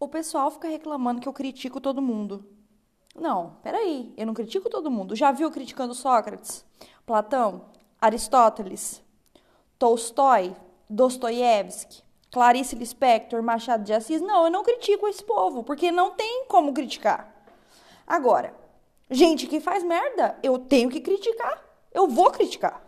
O pessoal fica reclamando que eu critico todo mundo. Não, peraí, eu não critico todo mundo. Já viu criticando Sócrates, Platão, Aristóteles, Tolstói, Dostoiévski, Clarice Lispector, Machado de Assis? Não, eu não critico esse povo, porque não tem como criticar. Agora, gente que faz merda, eu tenho que criticar. Eu vou criticar.